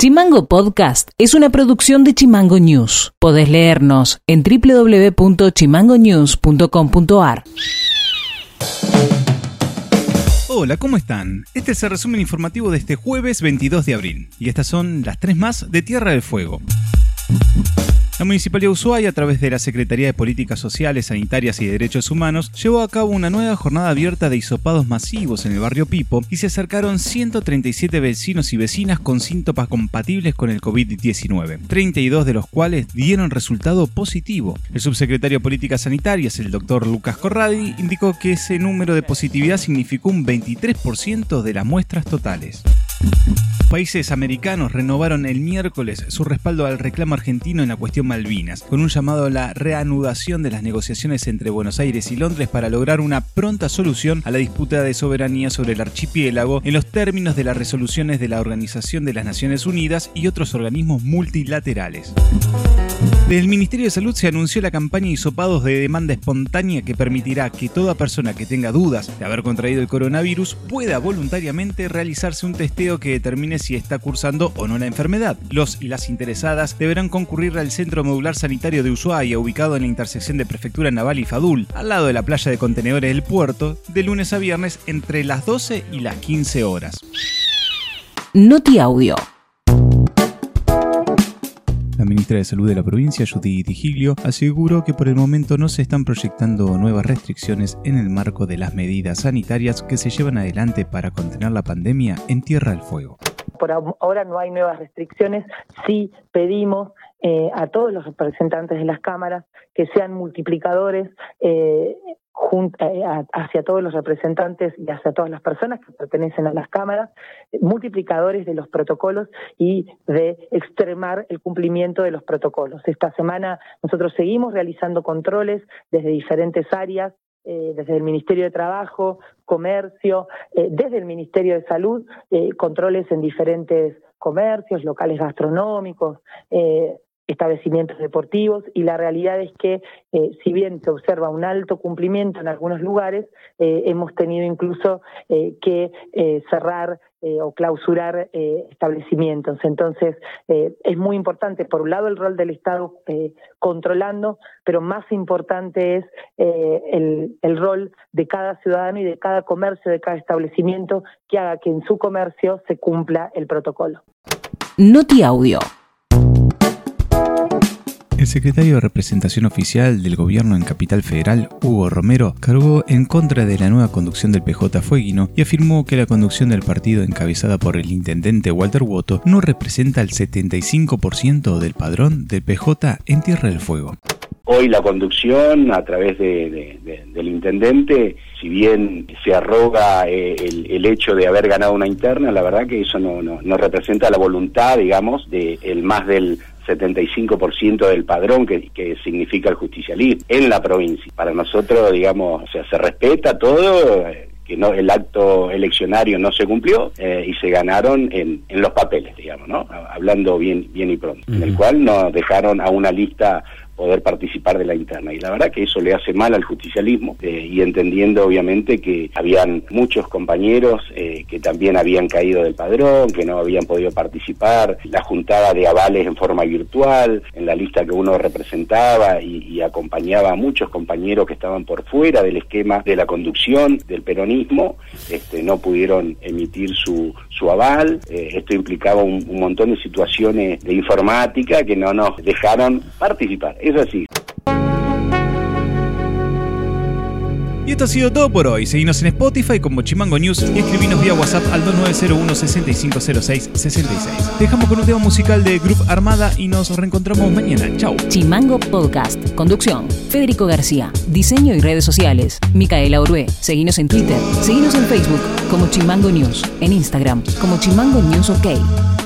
Chimango Podcast es una producción de Chimango News. Podés leernos en www.chimangonews.com.ar. Hola, ¿cómo están? Este es el resumen informativo de este jueves 22 de abril. Y estas son las tres más de Tierra del Fuego. La Municipalidad de Ushuaia, a través de la Secretaría de Políticas Sociales, Sanitarias y Derechos Humanos, llevó a cabo una nueva jornada abierta de hisopados masivos en el barrio Pipo y se acercaron 137 vecinos y vecinas con síntomas compatibles con el COVID-19, 32 de los cuales dieron resultado positivo. El subsecretario de Políticas Sanitarias, el doctor Lucas Corradi, indicó que ese número de positividad significó un 23% de las muestras totales. Países americanos renovaron el miércoles su respaldo al reclamo argentino en la cuestión Malvinas, con un llamado a la reanudación de las negociaciones entre Buenos Aires y Londres para lograr una pronta solución a la disputa de soberanía sobre el archipiélago en los términos de las resoluciones de la Organización de las Naciones Unidas y otros organismos multilaterales. Desde el Ministerio de Salud se anunció la campaña Hisopados de demanda espontánea que permitirá que toda persona que tenga dudas de haber contraído el coronavirus pueda voluntariamente realizarse un testeo que determine si está cursando o no la enfermedad. Los y las interesadas deberán concurrir al Centro Modular Sanitario de Ushuaia, ubicado en la intersección de Prefectura Naval y Fadul, al lado de la playa de contenedores del puerto, de lunes a viernes entre las 12 y las 15 horas. Noti Audio. Ministra de Salud de la provincia, Judith Giglio, aseguró que por el momento no se están proyectando nuevas restricciones en el marco de las medidas sanitarias que se llevan adelante para contener la pandemia en Tierra del Fuego. Por ahora no hay nuevas restricciones, sí pedimos eh, a todos los representantes de las cámaras que sean multiplicadores eh, hacia todos los representantes y hacia todas las personas que pertenecen a las cámaras, multiplicadores de los protocolos y de extremar el cumplimiento de los protocolos. Esta semana nosotros seguimos realizando controles desde diferentes áreas, eh, desde el Ministerio de Trabajo, Comercio, eh, desde el Ministerio de Salud, controles en diferentes comercios, locales gastronómicos, establecimientos deportivos y la realidad es que eh, si bien se observa un alto cumplimiento en algunos lugares, eh, hemos tenido incluso eh, que cerrar o clausurar establecimientos. Entonces, es muy importante, por un lado, el rol del Estado controlando, pero más importante es el, el rol de cada ciudadano y de cada comercio, de cada establecimiento, que haga que en su comercio se cumpla el protocolo. Noti Audio. Secretario de representación oficial del gobierno en Capital Federal, Hugo Romero, cargó en contra de la nueva conducción del PJ Fueguino y afirmó que la conducción del partido encabezada por el intendente Walter Woto no representa el 75% del padrón del PJ en Tierra del Fuego. Hoy la conducción a través del intendente, si bien se arroga eh, el, hecho de haber ganado una interna, la verdad que eso no, no, representa la voluntad, digamos, de el más del 75% del padrón que, significa el justicialismo en la provincia. Para nosotros, digamos, o sea, se respeta todo, eh, que no el acto eleccionario no se cumplió eh, y se ganaron en, en, los papeles, digamos, ¿no? Hablando bien, bien y pronto, en el cual nos dejaron a una lista poder participar de la interna. Y la verdad que eso le hace mal al justicialismo eh, y entendiendo obviamente que habían muchos compañeros eh, que también habían caído del padrón, que no habían podido participar, la juntada de avales en forma virtual, en la lista que uno representaba y, acompañaba a muchos compañeros que estaban por fuera del esquema de la conducción del peronismo, este, no pudieron emitir su, su aval. Eh, esto implicaba un, un montón de situaciones de informática que no nos dejaron participar. Es así. Y esto ha sido todo por hoy. Seguinos en Spotify como Chimango News y escribinos vía WhatsApp al 2901 6506 66. Dejamos con un tema musical de Group Armada y nos reencontramos mañana. Chau. Chimango Podcast. Conducción. Federico García. Diseño y redes sociales. Micaela Orué. Seguinos en Twitter. Seguinos en Facebook como Chimango News. En Instagram como Chimango News OK.